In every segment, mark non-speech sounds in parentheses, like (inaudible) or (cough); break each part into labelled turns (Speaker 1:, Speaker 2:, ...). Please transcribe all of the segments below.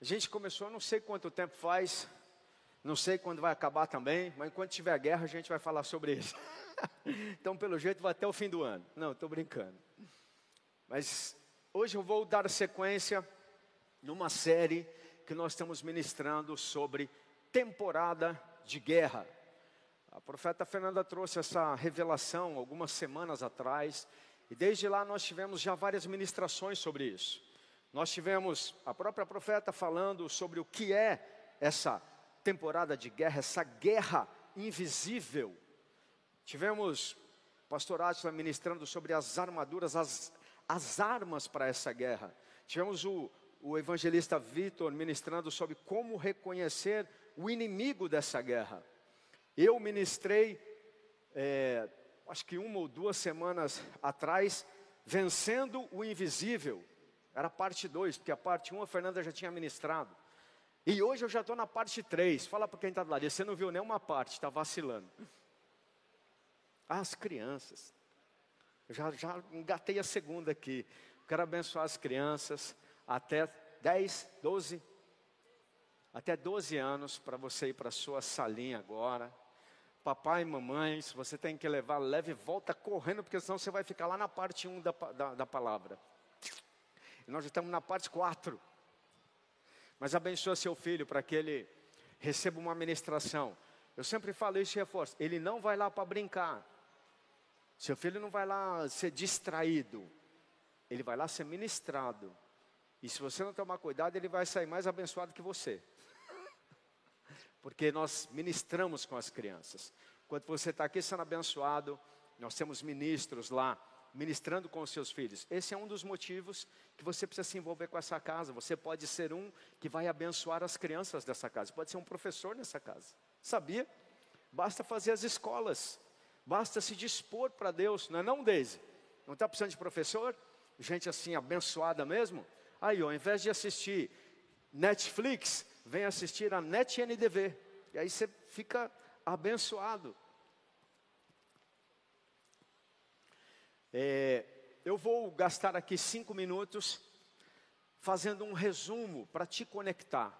Speaker 1: A gente começou, não sei quanto tempo faz, não sei quando vai acabar também, mas enquanto tiver guerra a gente vai falar sobre isso. (laughs) então, pelo jeito, vai até o fim do ano. Não, estou brincando. Mas hoje eu vou dar sequência numa série que nós estamos ministrando sobre temporada de guerra. A profeta Fernanda trouxe essa revelação algumas semanas atrás, e desde lá nós tivemos já várias ministrações sobre isso. Nós tivemos a própria profeta falando sobre o que é essa temporada de guerra, essa guerra invisível. Tivemos o pastor Átila ministrando sobre as armaduras, as, as armas para essa guerra. Tivemos o, o evangelista Vitor ministrando sobre como reconhecer o inimigo dessa guerra. Eu ministrei, é, acho que uma ou duas semanas atrás, vencendo o invisível. Era parte 2, porque a parte 1 um a Fernanda já tinha ministrado. E hoje eu já estou na parte 3. Fala para quem está do lado, você não viu nenhuma parte, está vacilando. As crianças. Já, já engatei a segunda aqui. Quero abençoar as crianças até 10, 12, até 12 anos para você ir para a sua salinha agora papai e mamãe, se você tem que levar, leve volta correndo, porque senão você vai ficar lá na parte 1 da, da, da palavra. E nós estamos na parte 4. Mas abençoa seu filho para que ele receba uma ministração. Eu sempre falo isso e reforço. Ele não vai lá para brincar. Seu filho não vai lá ser distraído. Ele vai lá ser ministrado. E se você não tomar cuidado, ele vai sair mais abençoado que você (laughs) porque nós ministramos com as crianças. Enquanto você está aqui sendo abençoado, nós temos ministros lá ministrando com os seus filhos. Esse é um dos motivos que você precisa se envolver com essa casa. Você pode ser um que vai abençoar as crianças dessa casa. Pode ser um professor nessa casa. Sabia? Basta fazer as escolas. Basta se dispor para Deus. Não é não, Deise? Não está precisando de professor? Gente assim, abençoada mesmo? Aí, ó, ao invés de assistir Netflix, vem assistir a NET NDV. E aí você fica abençoado. É, eu vou gastar aqui cinco minutos fazendo um resumo para te conectar.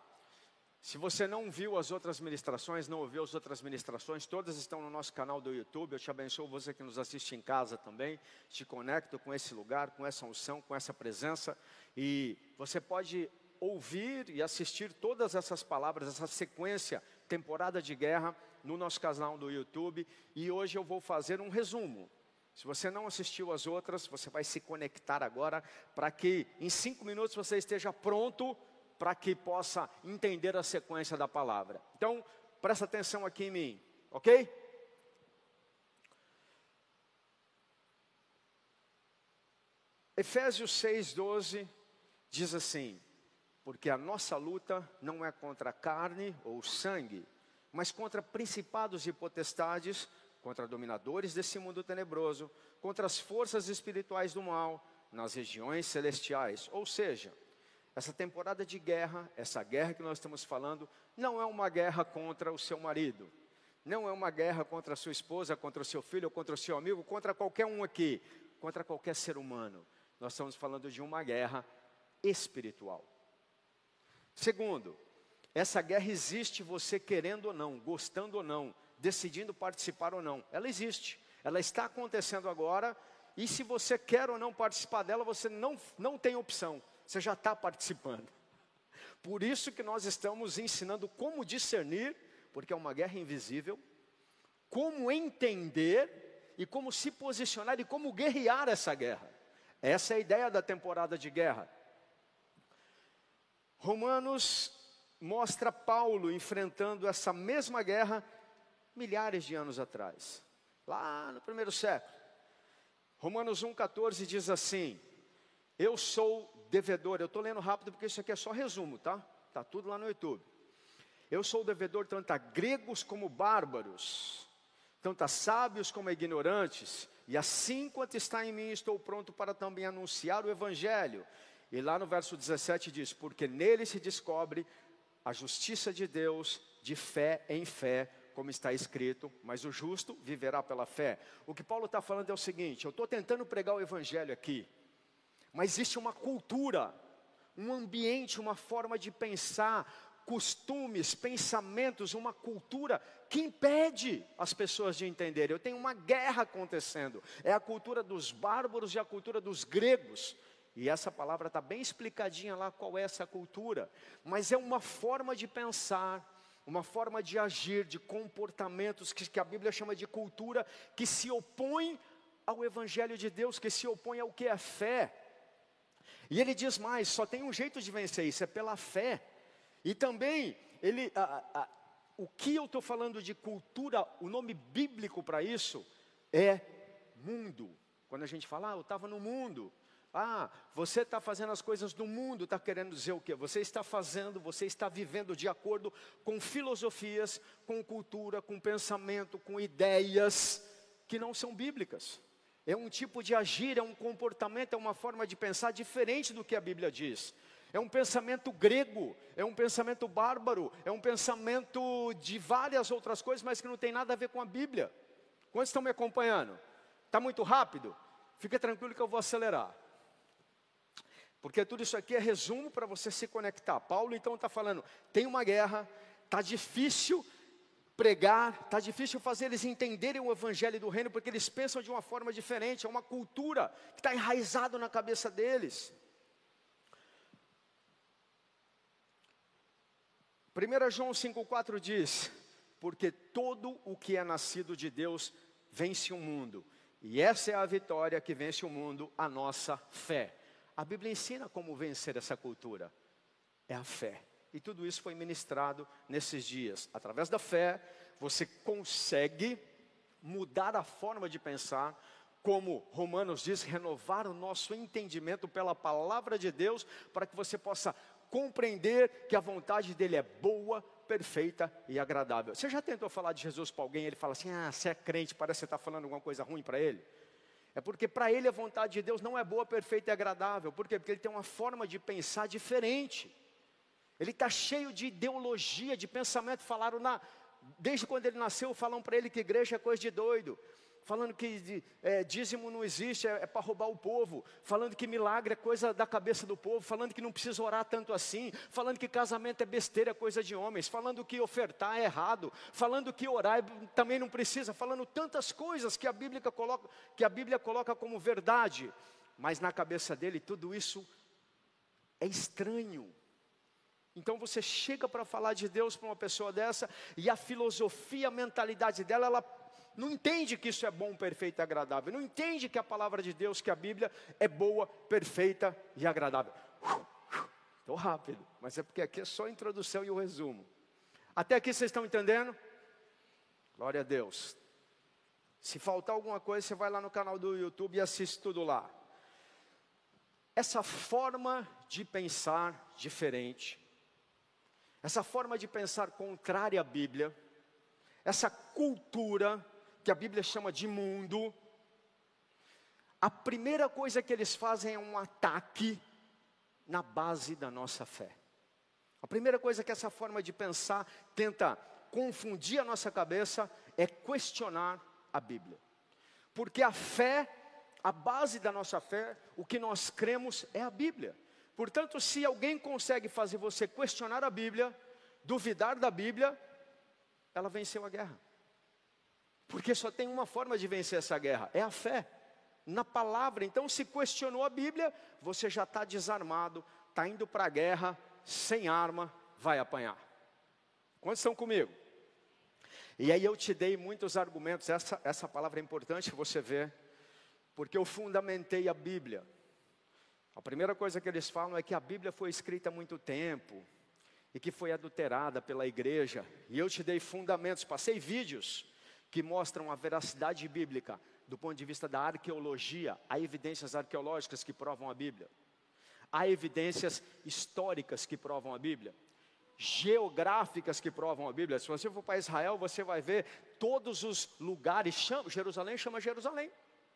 Speaker 1: Se você não viu as outras ministrações, não ouviu as outras ministrações, todas estão no nosso canal do YouTube. Eu te abençoo você que nos assiste em casa também. Te conecto com esse lugar, com essa unção, com essa presença. E você pode ouvir e assistir todas essas palavras, essa sequência, temporada de guerra, no nosso canal do YouTube. E hoje eu vou fazer um resumo. Se você não assistiu as outras, você vai se conectar agora para que em cinco minutos você esteja pronto para que possa entender a sequência da palavra. Então, presta atenção aqui em mim, ok? Efésios 6,12 diz assim: porque a nossa luta não é contra carne ou sangue, mas contra principados e potestades, contra dominadores desse mundo tenebroso, contra as forças espirituais do mal nas regiões celestiais. Ou seja, essa temporada de guerra, essa guerra que nós estamos falando, não é uma guerra contra o seu marido, não é uma guerra contra a sua esposa, contra o seu filho, contra o seu amigo, contra qualquer um aqui, contra qualquer ser humano. Nós estamos falando de uma guerra espiritual. Segundo, essa guerra existe você querendo ou não, gostando ou não, decidindo participar ou não. Ela existe. Ela está acontecendo agora. E se você quer ou não participar dela, você não, não tem opção. Você já está participando. Por isso que nós estamos ensinando como discernir, porque é uma guerra invisível, como entender e como se posicionar e como guerrear essa guerra. Essa é a ideia da temporada de guerra. Romanos mostra Paulo enfrentando essa mesma guerra milhares de anos atrás, lá no primeiro século. Romanos 1,14 diz assim: Eu sou devedor. Eu estou lendo rápido porque isso aqui é só resumo, tá? Está tudo lá no YouTube. Eu sou devedor tanto a gregos como bárbaros, tanto a sábios como a ignorantes, e assim quanto está em mim, estou pronto para também anunciar o evangelho e lá no verso 17 diz: Porque nele se descobre a justiça de Deus de fé em fé, como está escrito, mas o justo viverá pela fé. O que Paulo está falando é o seguinte: eu estou tentando pregar o evangelho aqui, mas existe uma cultura, um ambiente, uma forma de pensar, costumes, pensamentos, uma cultura que impede as pessoas de entenderem. Eu tenho uma guerra acontecendo. É a cultura dos bárbaros e a cultura dos gregos. E essa palavra está bem explicadinha lá qual é essa cultura. Mas é uma forma de pensar, uma forma de agir, de comportamentos que, que a Bíblia chama de cultura, que se opõe ao Evangelho de Deus, que se opõe ao que é fé. E ele diz mais: só tem um jeito de vencer isso, é pela fé. E também, ele, a, a, o que eu estou falando de cultura, o nome bíblico para isso é mundo. Quando a gente fala, ah, eu estava no mundo. Ah, você está fazendo as coisas do mundo, está querendo dizer o quê? Você está fazendo, você está vivendo de acordo com filosofias, com cultura, com pensamento, com ideias que não são bíblicas. É um tipo de agir, é um comportamento, é uma forma de pensar diferente do que a Bíblia diz. É um pensamento grego, é um pensamento bárbaro, é um pensamento de várias outras coisas, mas que não tem nada a ver com a Bíblia. Quantos estão me acompanhando? Está muito rápido? Fica tranquilo que eu vou acelerar. Porque tudo isso aqui é resumo para você se conectar. Paulo então está falando: tem uma guerra, está difícil pregar, está difícil fazer eles entenderem o evangelho do reino, porque eles pensam de uma forma diferente, é uma cultura que está enraizado na cabeça deles. 1 João 5,4 diz: Porque todo o que é nascido de Deus vence o mundo, e essa é a vitória que vence o mundo, a nossa fé. A Bíblia ensina como vencer essa cultura. É a fé. E tudo isso foi ministrado nesses dias. Através da fé, você consegue mudar a forma de pensar, como Romanos diz, renovar o nosso entendimento pela palavra de Deus, para que você possa compreender que a vontade dele é boa, perfeita e agradável. Você já tentou falar de Jesus para alguém? Ele fala assim: Ah, você é crente, parece que você está falando alguma coisa ruim para ele. É porque para ele a vontade de Deus não é boa, perfeita e agradável. Por quê? Porque ele tem uma forma de pensar diferente. Ele está cheio de ideologia, de pensamento. Falaram na, desde quando ele nasceu, falam para ele que igreja é coisa de doido falando que é, dízimo não existe, é, é para roubar o povo, falando que milagre é coisa da cabeça do povo, falando que não precisa orar tanto assim, falando que casamento é besteira, é coisa de homens, falando que ofertar é errado, falando que orar também não precisa, falando tantas coisas que a Bíblia coloca, que a Bíblia coloca como verdade, mas na cabeça dele tudo isso é estranho. Então você chega para falar de Deus para uma pessoa dessa e a filosofia, a mentalidade dela, ela não entende que isso é bom, perfeito e agradável. Não entende que a palavra de Deus, que a Bíblia é boa, perfeita e agradável. Estou rápido, mas é porque aqui é só a introdução e o resumo. Até aqui vocês estão entendendo? Glória a Deus. Se faltar alguma coisa, você vai lá no canal do YouTube e assiste tudo lá. Essa forma de pensar diferente, essa forma de pensar contrária à Bíblia, essa cultura que a Bíblia chama de mundo, a primeira coisa que eles fazem é um ataque na base da nossa fé. A primeira coisa que essa forma de pensar tenta confundir a nossa cabeça é questionar a Bíblia. Porque a fé, a base da nossa fé, o que nós cremos é a Bíblia. Portanto, se alguém consegue fazer você questionar a Bíblia, duvidar da Bíblia, ela venceu a guerra. Porque só tem uma forma de vencer essa guerra: é a fé, na palavra. Então, se questionou a Bíblia, você já está desarmado, está indo para a guerra, sem arma, vai apanhar. Quantos estão comigo? E aí eu te dei muitos argumentos, essa, essa palavra é importante você ver, porque eu fundamentei a Bíblia. A primeira coisa que eles falam é que a Bíblia foi escrita há muito tempo e que foi adulterada pela igreja. E eu te dei fundamentos, passei vídeos que mostram a veracidade bíblica do ponto de vista da arqueologia, há evidências arqueológicas que provam a Bíblia. Há evidências históricas que provam a Bíblia. Geográficas que provam a Bíblia. Se você for para Israel, você vai ver todos os lugares. Chama, Jerusalém chama Jerusalém.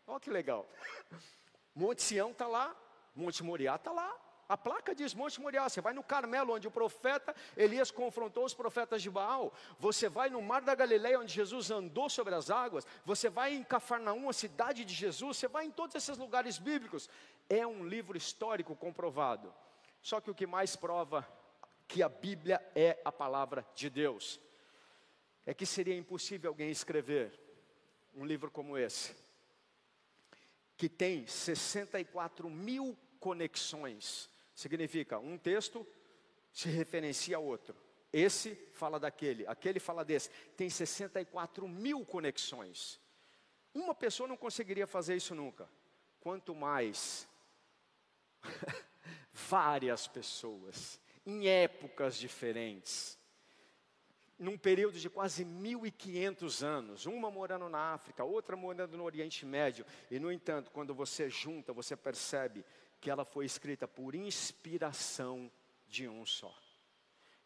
Speaker 1: Olha que legal. (laughs) Monte Sião está lá, Monte Moriá está lá, a placa diz Monte Moriá. Você vai no Carmelo, onde o profeta Elias confrontou os profetas de Baal. Você vai no Mar da Galileia, onde Jesus andou sobre as águas. Você vai em Cafarnaum, a cidade de Jesus. Você vai em todos esses lugares bíblicos. É um livro histórico comprovado. Só que o que mais prova que a Bíblia é a palavra de Deus é que seria impossível alguém escrever um livro como esse, que tem 64 mil conexões. Significa, um texto se referencia a outro. Esse fala daquele, aquele fala desse. Tem 64 mil conexões. Uma pessoa não conseguiria fazer isso nunca. Quanto mais (laughs) várias pessoas, em épocas diferentes, num período de quase 1.500 anos, uma morando na África, outra morando no Oriente Médio, e no entanto, quando você junta, você percebe que ela foi escrita por inspiração de um só.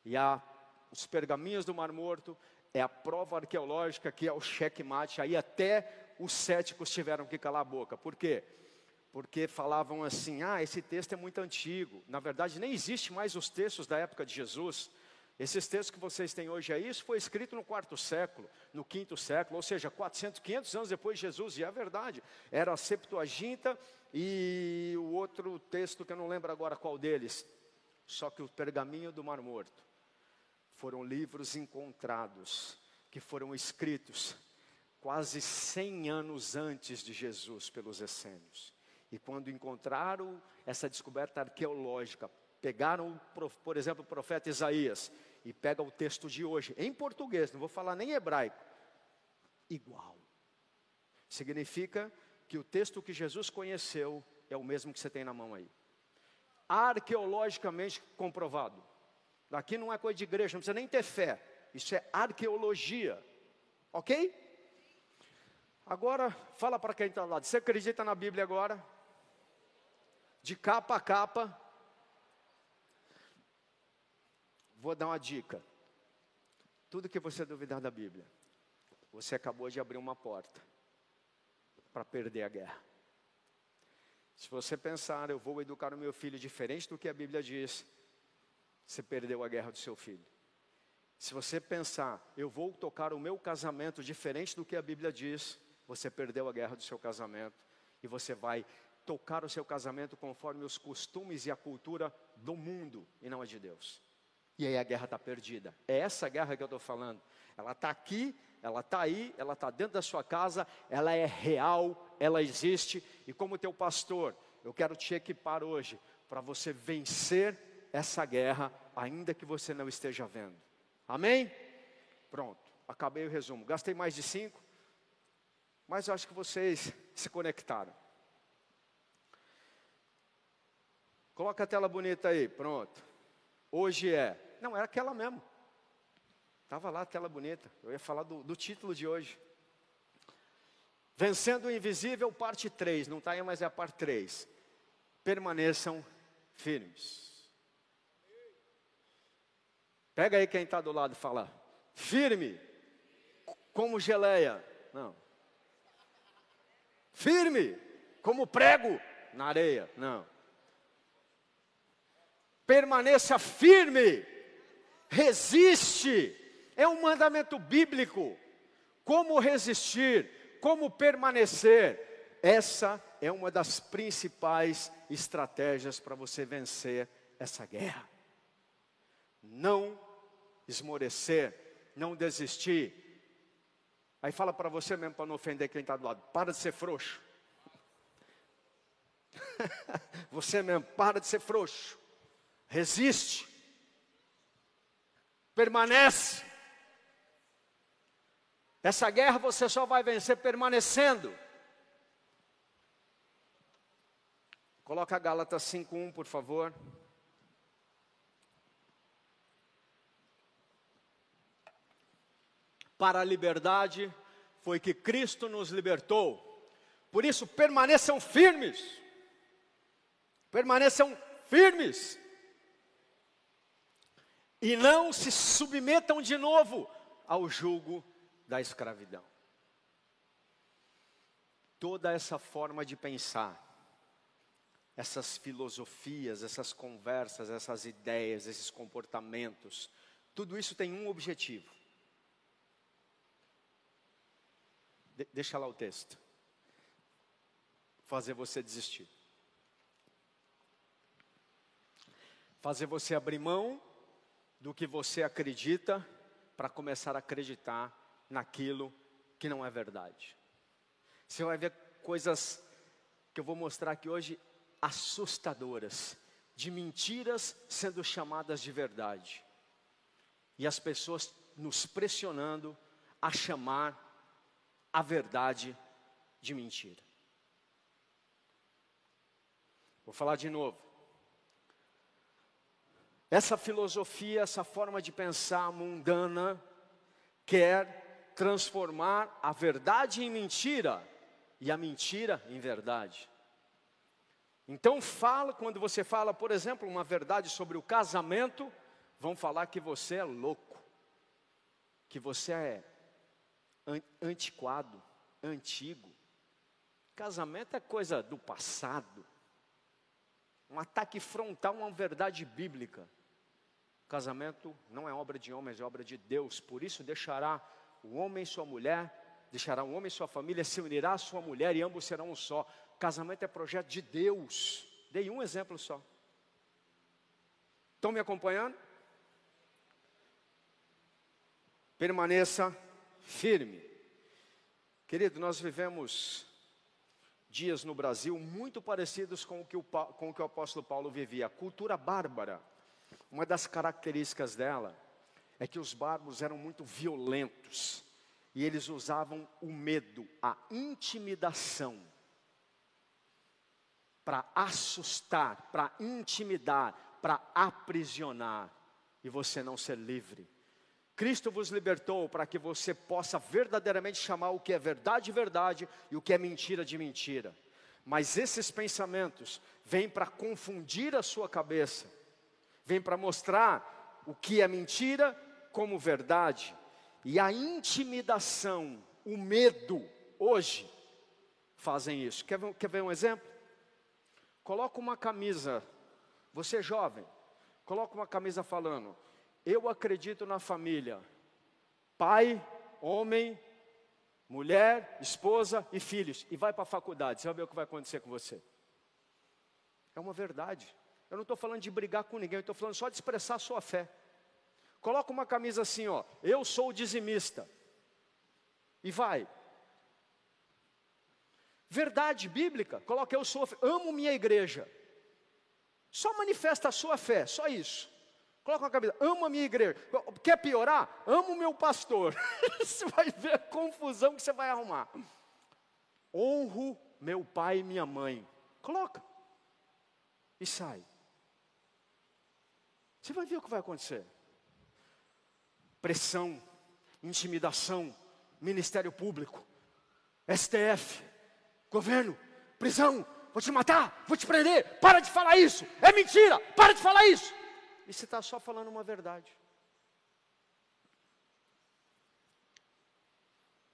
Speaker 1: E a, os pergaminhos do Mar Morto é a prova arqueológica que é o checkmate, aí até os céticos tiveram que calar a boca. Por quê? Porque falavam assim: ah, esse texto é muito antigo. Na verdade, nem existe mais os textos da época de Jesus. Esses textos que vocês têm hoje aí, isso foi escrito no quarto século, no quinto século, ou seja, 400, 500 anos depois de Jesus, e é verdade, era a Septuaginta e o outro texto que eu não lembro agora qual deles, só que o pergaminho do Mar Morto foram livros encontrados, que foram escritos quase 100 anos antes de Jesus pelos essênios. E quando encontraram essa descoberta arqueológica, pegaram, por exemplo, o profeta Isaías e pega o texto de hoje, em português, não vou falar nem hebraico, igual. Significa que o texto que Jesus conheceu é o mesmo que você tem na mão aí. Arqueologicamente comprovado. Aqui não é coisa de igreja, não precisa nem ter fé. Isso é arqueologia. Ok? Agora, fala para quem está lá. Você acredita na Bíblia agora? De capa a capa, Vou dar uma dica. Tudo que você duvidar da Bíblia, você acabou de abrir uma porta para perder a guerra. Se você pensar, eu vou educar o meu filho diferente do que a Bíblia diz, você perdeu a guerra do seu filho. Se você pensar, eu vou tocar o meu casamento diferente do que a Bíblia diz, você perdeu a guerra do seu casamento e você vai tocar o seu casamento conforme os costumes e a cultura do mundo e não a de Deus. E aí a guerra está perdida. É essa guerra que eu estou falando. Ela está aqui, ela está aí, ela está dentro da sua casa, ela é real, ela existe. E como teu pastor, eu quero te equipar hoje para você vencer essa guerra, ainda que você não esteja vendo. Amém? Pronto, acabei o resumo. Gastei mais de cinco, mas eu acho que vocês se conectaram. Coloca a tela bonita aí, pronto. Hoje é não, era aquela mesmo. Estava lá a tela bonita. Eu ia falar do, do título de hoje. Vencendo o Invisível, parte 3. Não está aí, mas é a parte 3. Permaneçam firmes. Pega aí quem está do lado e fala. Firme. Como geleia. Não. Firme. Como prego na areia. Não. Permaneça firme resiste. É um mandamento bíblico. Como resistir? Como permanecer? Essa é uma das principais estratégias para você vencer essa guerra. Não esmorecer, não desistir. Aí fala para você mesmo, para não ofender quem está do lado: para de ser frouxo. (laughs) você mesmo, para de ser frouxo. Resiste permanece. Essa guerra você só vai vencer permanecendo. Coloca Gálatas 5:1, por favor. Para a liberdade foi que Cristo nos libertou. Por isso permaneçam firmes. Permaneçam firmes e não se submetam de novo ao jugo da escravidão. Toda essa forma de pensar, essas filosofias, essas conversas, essas ideias, esses comportamentos, tudo isso tem um objetivo. De deixa lá o texto. Fazer você desistir. fazer você abrir mão do que você acredita para começar a acreditar naquilo que não é verdade. Você vai ver coisas que eu vou mostrar aqui hoje assustadoras, de mentiras sendo chamadas de verdade. E as pessoas nos pressionando a chamar a verdade de mentira. Vou falar de novo. Essa filosofia, essa forma de pensar mundana, quer transformar a verdade em mentira e a mentira em verdade. Então fala, quando você fala, por exemplo, uma verdade sobre o casamento, vão falar que você é louco, que você é antiquado, antigo. Casamento é coisa do passado. Um ataque frontal a uma verdade bíblica. Casamento não é obra de homens, é obra de Deus. Por isso deixará o homem sua mulher, deixará o homem sua família, se unirá à sua mulher e ambos serão um só. Casamento é projeto de Deus. Dei um exemplo só. Estão me acompanhando? Permaneça firme. Querido, nós vivemos dias no Brasil muito parecidos com o que o, com o, que o apóstolo Paulo vivia. Cultura bárbara uma das características dela é que os bárbaros eram muito violentos e eles usavam o medo, a intimidação, para assustar, para intimidar, para aprisionar e você não ser livre. Cristo vos libertou para que você possa verdadeiramente chamar o que é verdade, verdade e o que é mentira de mentira. Mas esses pensamentos vêm para confundir a sua cabeça vem para mostrar o que é mentira como verdade. E a intimidação, o medo, hoje, fazem isso. Quer ver, quer ver um exemplo? Coloca uma camisa, você é jovem, coloca uma camisa falando: Eu acredito na família. Pai, homem, mulher, esposa e filhos. E vai para a faculdade, você vai ver o que vai acontecer com você. É uma verdade. Eu não estou falando de brigar com ninguém, eu estou falando só de expressar a sua fé. Coloca uma camisa assim, ó, eu sou dizimista. E vai. Verdade bíblica, coloca eu sou, amo minha igreja. Só manifesta a sua fé, só isso. Coloca uma camisa, amo a minha igreja. Quer piorar? Amo o meu pastor. (laughs) você vai ver a confusão que você vai arrumar. Honro meu pai e minha mãe. Coloca. E sai. Você vai ver o que vai acontecer. Pressão, intimidação, Ministério Público, STF, governo, prisão, vou te matar, vou te prender, para de falar isso, é mentira, para de falar isso. E você está só falando uma verdade.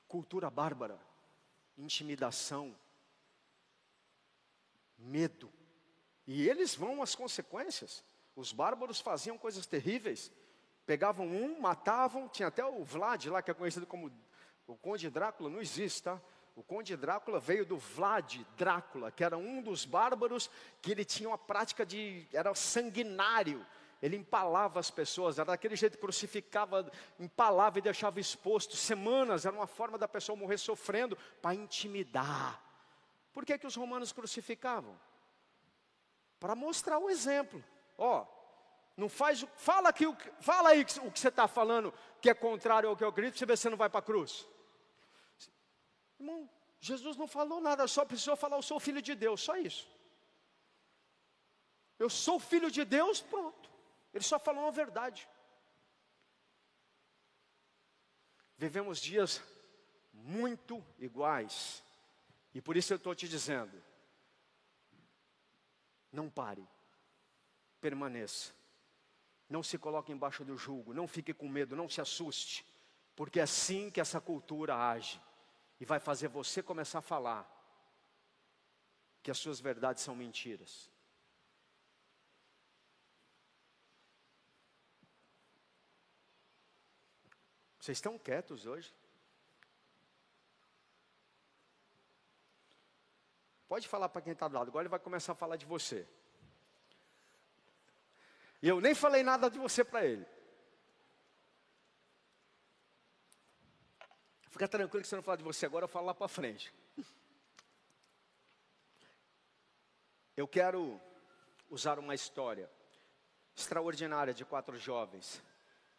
Speaker 1: Cultura bárbara, intimidação, medo. E eles vão às consequências. Os bárbaros faziam coisas terríveis. Pegavam um, matavam. Tinha até o Vlad lá, que é conhecido como o Conde Drácula, não existe, tá? O Conde Drácula veio do Vlad Drácula, que era um dos bárbaros que ele tinha uma prática de. era sanguinário. Ele empalava as pessoas, era daquele jeito que crucificava, empalava e deixava exposto semanas, era uma forma da pessoa morrer sofrendo para intimidar. Por que, que os romanos crucificavam? Para mostrar o exemplo. Ó, não faz, fala aqui, fala aí o que você está falando que é contrário ao que eu acredito, você vê se você não vai para a cruz. Irmão, Jesus não falou nada, só precisou falar, eu sou filho de Deus, só isso. Eu sou filho de Deus, pronto. Ele só falou a verdade. Vivemos dias muito iguais. E por isso eu estou te dizendo: não pare permaneça. Não se coloque embaixo do jugo, não fique com medo, não se assuste, porque é assim que essa cultura age e vai fazer você começar a falar que as suas verdades são mentiras. Vocês estão quietos hoje? Pode falar para quem está do lado, agora ele vai começar a falar de você. E eu nem falei nada de você para ele. Fica tranquilo que se eu não falar de você agora, eu falo lá para frente. Eu quero usar uma história extraordinária de quatro jovens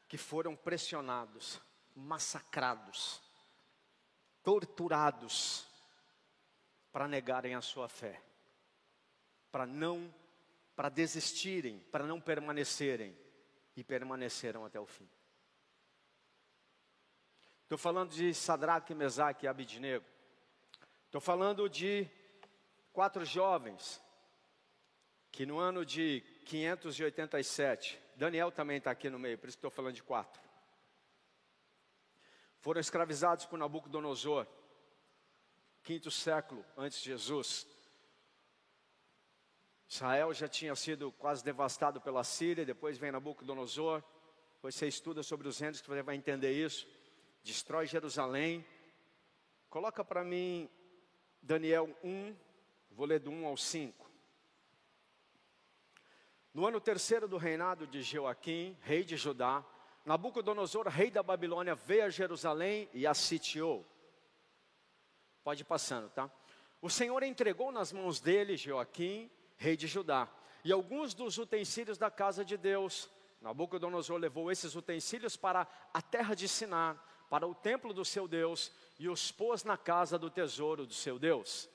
Speaker 1: que foram pressionados, massacrados, torturados para negarem a sua fé, para não, para desistirem, para não permanecerem e permaneceram até o fim. Estou falando de Sadraque, Mesaque e Abidnego. Estou falando de quatro jovens que no ano de 587, Daniel também está aqui no meio, por isso estou falando de quatro. Foram escravizados por Nabucodonosor, quinto século antes de Jesus. Israel já tinha sido quase devastado pela Síria, depois vem Nabucodonosor. Depois você estuda sobre os reinos que você vai entender isso destrói Jerusalém. Coloca para mim Daniel 1, vou ler do 1 ao 5. No ano terceiro do reinado de Joaquim, rei de Judá, Nabucodonosor, rei da Babilônia, veio a Jerusalém e a sitiou. Pode ir passando, tá? O Senhor entregou nas mãos dele Joaquim, rei de Judá, e alguns dos utensílios da casa de Deus. Nabucodonosor levou esses utensílios para a terra de Siná, para o templo do seu Deus e os pôs na casa do tesouro do seu Deus.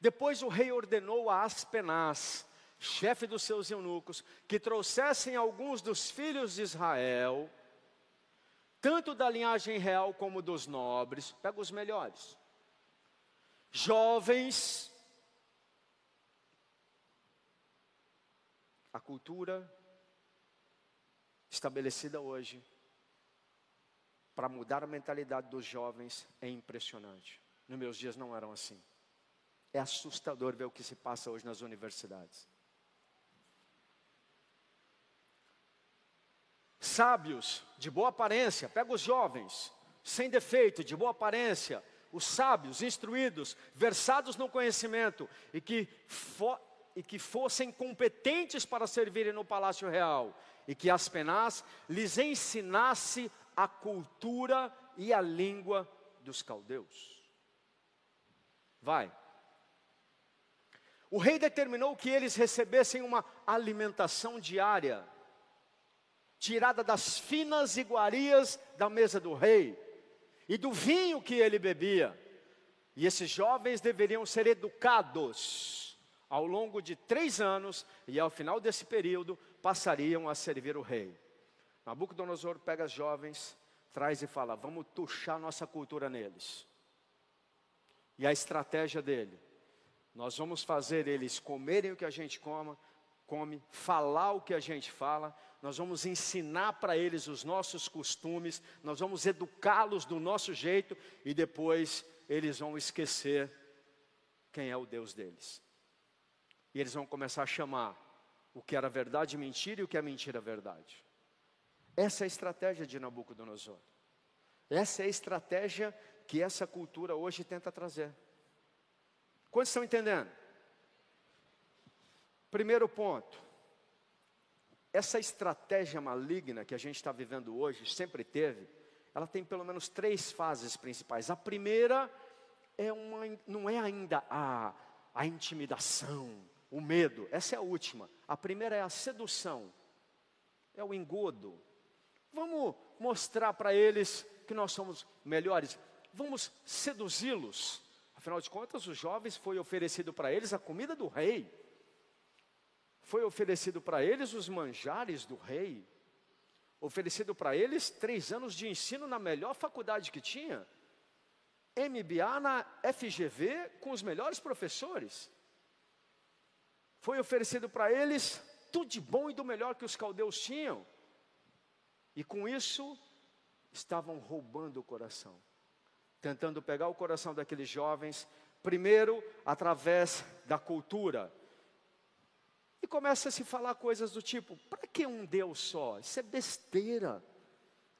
Speaker 1: Depois o rei ordenou a Aspenaz, chefe dos seus eunucos, que trouxessem alguns dos filhos de Israel, tanto da linhagem real como dos nobres, pega os melhores, jovens, a cultura estabelecida hoje para mudar a mentalidade dos jovens é impressionante. Nos meus dias não eram assim. É assustador ver o que se passa hoje nas universidades. Sábios de boa aparência, pega os jovens, sem defeito, de boa aparência, os sábios, instruídos, versados no conhecimento e que, e que fossem competentes para servirem no palácio real, e que Aspenaz lhes ensinasse a cultura e a língua dos caldeus. Vai. O rei determinou que eles recebessem uma alimentação diária, tirada das finas iguarias da mesa do rei e do vinho que ele bebia. E esses jovens deveriam ser educados ao longo de três anos, e ao final desse período passariam a servir o rei. Nabucodonosor pega os jovens, traz e fala: vamos tuchar nossa cultura neles. E a estratégia dele, nós vamos fazer eles comerem o que a gente coma, come, falar o que a gente fala, nós vamos ensinar para eles os nossos costumes, nós vamos educá-los do nosso jeito e depois eles vão esquecer quem é o Deus deles. E eles vão começar a chamar o que era verdade mentira e o que é mentira verdade. Essa é a estratégia de Nabucodonosor. Essa é a estratégia que essa cultura hoje tenta trazer. Quantos estão entendendo? Primeiro ponto. Essa estratégia maligna que a gente está vivendo hoje, sempre teve, ela tem pelo menos três fases principais. A primeira é uma, não é ainda a, a intimidação, o medo, essa é a última. A primeira é a sedução, é o engodo, Vamos mostrar para eles que nós somos melhores. Vamos seduzi-los. Afinal de contas, os jovens foi oferecido para eles a comida do rei. Foi oferecido para eles os manjares do rei. Oferecido para eles três anos de ensino na melhor faculdade que tinha. MBA na FGV com os melhores professores. Foi oferecido para eles tudo de bom e do melhor que os caldeus tinham. E com isso, estavam roubando o coração, tentando pegar o coração daqueles jovens, primeiro através da cultura. E começa a se falar coisas do tipo: para que um Deus só? Isso é besteira.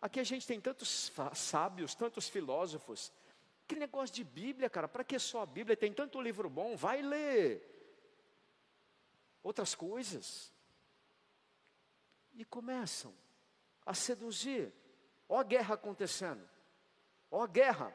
Speaker 1: Aqui a gente tem tantos sábios, tantos filósofos. Que negócio de Bíblia, cara? Para que só a Bíblia? Tem tanto livro bom, vai ler outras coisas. e começam a seduzir. Ó a guerra acontecendo. Ó a guerra.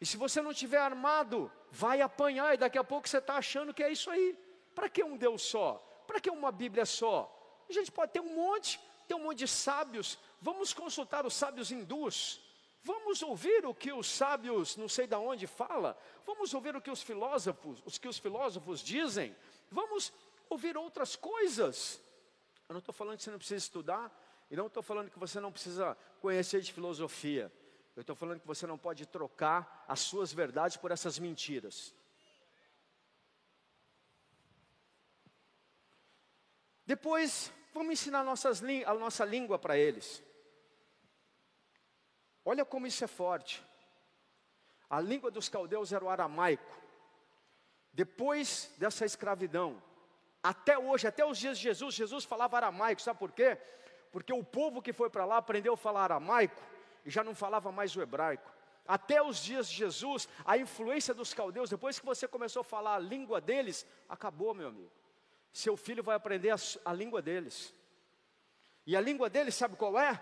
Speaker 1: E se você não tiver armado, vai apanhar e daqui a pouco você está achando que é isso aí. Para que um Deus só? Para que uma Bíblia só? A gente pode ter um monte, ter um monte de sábios. Vamos consultar os sábios hindus. Vamos ouvir o que os sábios, não sei de onde fala. Vamos ouvir o que os filósofos, os que os filósofos dizem. Vamos ouvir outras coisas. Eu não estou falando que você não precisa estudar, e não estou falando que você não precisa conhecer de filosofia. Eu estou falando que você não pode trocar as suas verdades por essas mentiras. Depois, vamos ensinar nossas, a nossa língua para eles. Olha como isso é forte. A língua dos caldeus era o aramaico. Depois dessa escravidão, até hoje, até os dias de Jesus, Jesus falava aramaico, sabe por quê? Porque o povo que foi para lá aprendeu a falar aramaico e já não falava mais o hebraico. Até os dias de Jesus, a influência dos caldeus, depois que você começou a falar a língua deles, acabou, meu amigo. Seu filho vai aprender a, a língua deles. E a língua deles, sabe qual é?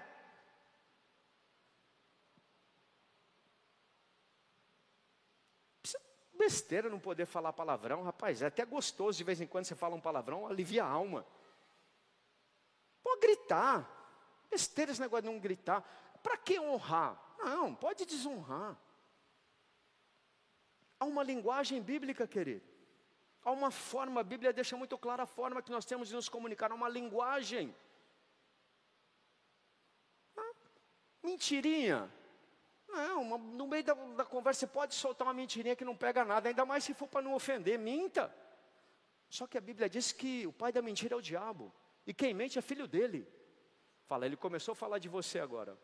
Speaker 1: Besteira não poder falar palavrão, rapaz. É até gostoso de vez em quando você fala um palavrão, alivia a alma. Pode gritar. Besteira esse negócio de não gritar. Para que honrar? Não, pode desonrar. Há uma linguagem bíblica, querido. Há uma forma, a Bíblia deixa muito clara a forma que nós temos de nos comunicar, há uma linguagem. Ah, mentirinha. Não, uma, no meio da, da, conversa você pode soltar uma mentirinha que não pega nada, ainda mais se for para não ofender, minta. Só que a Bíblia diz que o pai da mentira é o diabo, e quem mente é filho dele. Fala, ele começou a falar de você agora.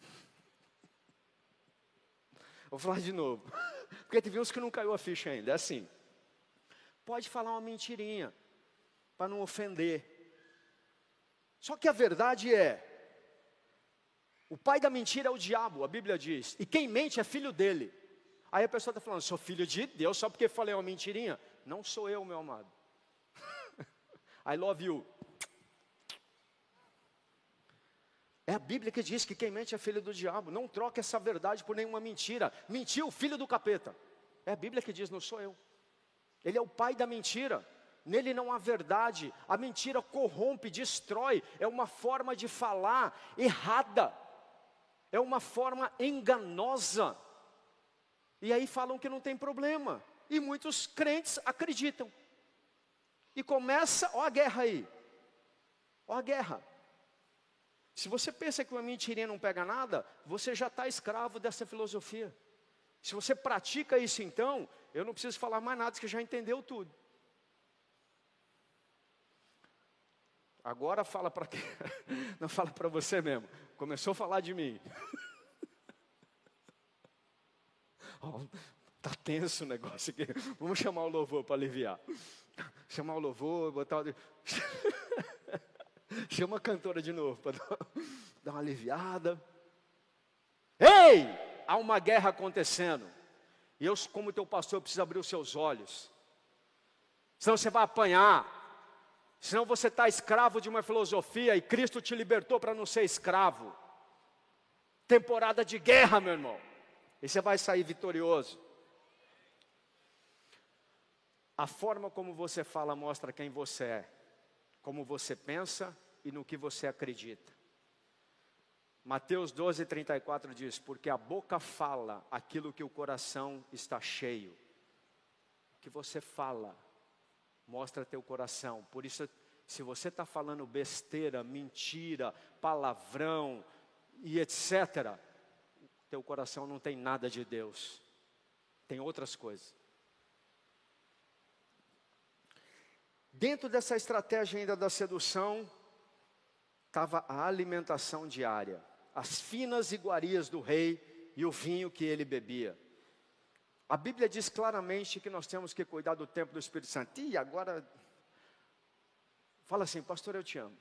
Speaker 1: (laughs) Vou falar de novo, (laughs) porque teve uns que não caiu a ficha ainda, é assim. Pode falar uma mentirinha, para não ofender. Só que a verdade é, o pai da mentira é o diabo, a Bíblia diz. E quem mente é filho dele. Aí a pessoa está falando, sou filho de Deus só porque falei uma mentirinha. Não sou eu, meu amado. (laughs) I love you. É a Bíblia que diz que quem mente é filho do diabo. Não troque essa verdade por nenhuma mentira. Mentiu, filho do capeta. É a Bíblia que diz, não sou eu. Ele é o pai da mentira. Nele não há verdade. A mentira corrompe, destrói. É uma forma de falar errada é uma forma enganosa. E aí falam que não tem problema. E muitos crentes acreditam. E começa, ó a guerra aí. Ó a guerra. Se você pensa que uma mentirinha não pega nada, você já está escravo dessa filosofia. Se você pratica isso então, eu não preciso falar mais nada, você já entendeu tudo. Agora fala para quem? (laughs) Não fala para você mesmo. Começou a falar de mim. (laughs) oh, tá tenso o negócio aqui. Vamos chamar o louvor para aliviar. Chamar o louvor, botar o... (laughs) Chama a cantora de novo para dar uma aliviada. Ei! Há uma guerra acontecendo. E eu, como teu pastor, preciso abrir os seus olhos. Senão você vai apanhar. Senão você está escravo de uma filosofia e Cristo te libertou para não ser escravo. Temporada de guerra, meu irmão. E você vai sair vitorioso. A forma como você fala mostra quem você é, como você pensa e no que você acredita. Mateus 12, 34 diz: Porque a boca fala aquilo que o coração está cheio. O que você fala mostra teu coração. Por isso, se você está falando besteira, mentira, palavrão e etc., teu coração não tem nada de Deus, tem outras coisas. Dentro dessa estratégia ainda da sedução, estava a alimentação diária, as finas iguarias do rei e o vinho que ele bebia. A Bíblia diz claramente que nós temos que cuidar do tempo do Espírito Santo. E agora, fala assim, pastor, eu te amo.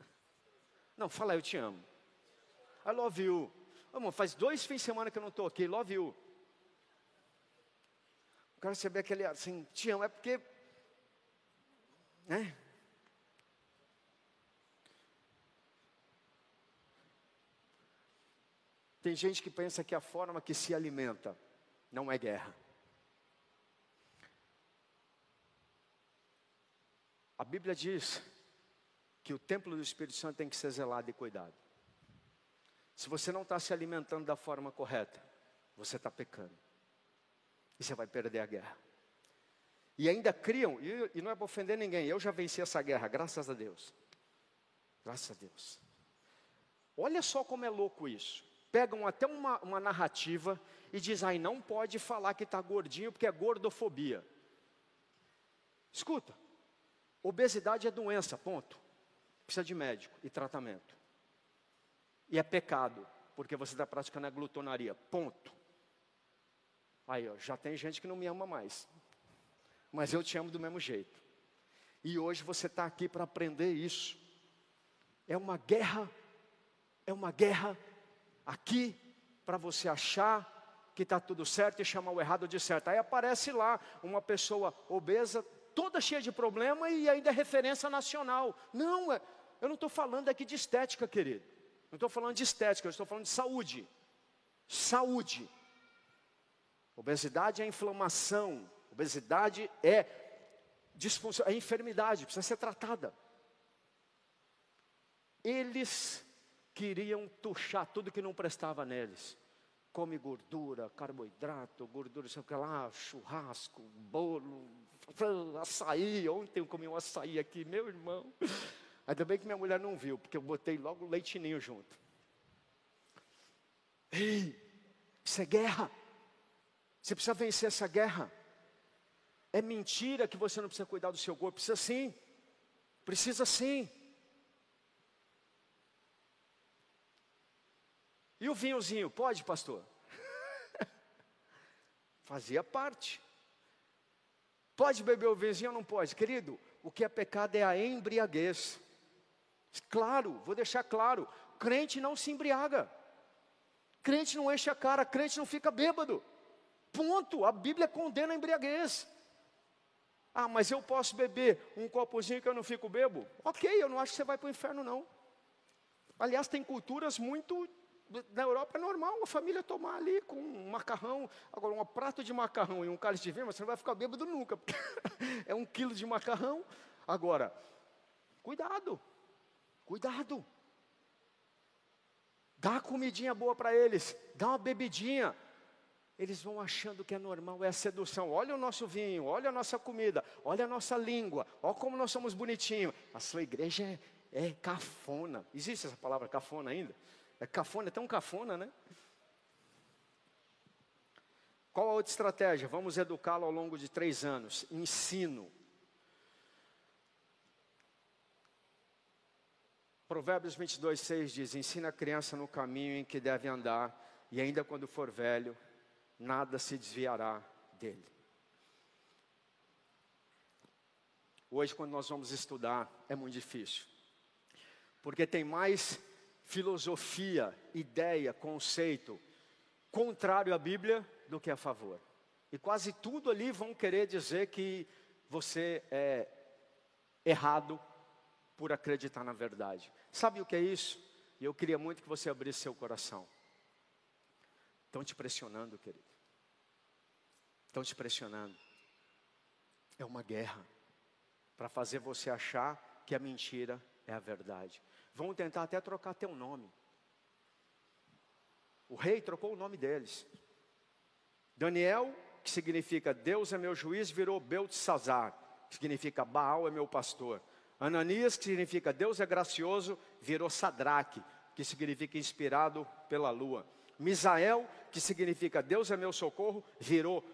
Speaker 1: (laughs) Não, fala, eu te amo. I love you. Amor, faz dois fins de semana que eu não estou aqui, love you. O cara receber aquele assim, te amo, é porque, né? Tem gente que pensa que é a forma que se alimenta não é guerra. A Bíblia diz que o templo do Espírito Santo tem que ser zelado e cuidado. Se você não está se alimentando da forma correta, você está pecando. E você vai perder a guerra. E ainda criam, e, e não é para ofender ninguém, eu já venci essa guerra, graças a Deus. Graças a Deus. Olha só como é louco isso. Pegam até uma, uma narrativa e dizem, ai, não pode falar que está gordinho porque é gordofobia. Escuta, obesidade é doença, ponto. Precisa de médico e tratamento. E é pecado, porque você está praticando a glutonaria. Ponto. Aí, ó, já tem gente que não me ama mais. Mas eu te amo do mesmo jeito. E hoje você está aqui para aprender isso. É uma guerra, é uma guerra aqui para você achar que está tudo certo e chamar o errado de certo. Aí aparece lá uma pessoa obesa, toda cheia de problema e ainda é referência nacional. Não, é, eu não estou falando aqui de estética, querido. Não estou falando de estética, eu estou falando de saúde. Saúde. Obesidade é inflamação. Obesidade é disfunção, é enfermidade, precisa ser tratada. Eles queriam tuchar tudo que não prestava neles. Come gordura, carboidrato, gordura, sei lá, churrasco, bolo, açaí. Ontem eu comi um açaí aqui, meu irmão. Ainda bem que minha mulher não viu, porque eu botei logo leitinho junto. Ei, isso é guerra. Você precisa vencer essa guerra. É mentira que você não precisa cuidar do seu corpo. Precisa sim. Precisa sim. E o vinhozinho, pode, pastor? (laughs) Fazia parte. Pode beber o vinhozinho ou não pode? Querido, o que é pecado é a embriaguez. Claro, vou deixar claro: crente não se embriaga, crente não enche a cara, crente não fica bêbado. Ponto. A Bíblia condena a embriaguez. Ah, mas eu posso beber um copozinho que eu não fico bebo? Ok, eu não acho que você vai para o inferno, não. Aliás, tem culturas muito. Na Europa é normal a família tomar ali com um macarrão. Agora, um prato de macarrão e um cálice de vinho, você não vai ficar bêbado nunca. Porque (laughs) é um quilo de macarrão. Agora, cuidado. Cuidado. Dá comidinha boa para eles, dá uma bebidinha. Eles vão achando que é normal, é a sedução. Olha o nosso vinho, olha a nossa comida, olha a nossa língua, olha como nós somos bonitinhos. A sua igreja é, é cafona. Existe essa palavra cafona ainda? É cafona, é tão cafona, né? Qual a outra estratégia? Vamos educá-lo ao longo de três anos. Ensino. Provérbios 22, 6 diz: Ensina a criança no caminho em que deve andar, e ainda quando for velho, nada se desviará dele. Hoje, quando nós vamos estudar, é muito difícil, porque tem mais filosofia, ideia, conceito contrário à Bíblia do que a favor. E quase tudo ali vão querer dizer que você é errado por acreditar na verdade. Sabe o que é isso? E eu queria muito que você abrisse seu coração. Estão te pressionando, querido. Estão te pressionando. É uma guerra para fazer você achar que a mentira é a verdade. Vão tentar até trocar teu nome. O rei trocou o nome deles. Daniel, que significa Deus é meu juiz, virou Beltesazar, que significa Baal é meu pastor. Ananias, que significa Deus é gracioso, virou Sadraque, que significa inspirado pela lua. Misael, que significa Deus é meu socorro, virou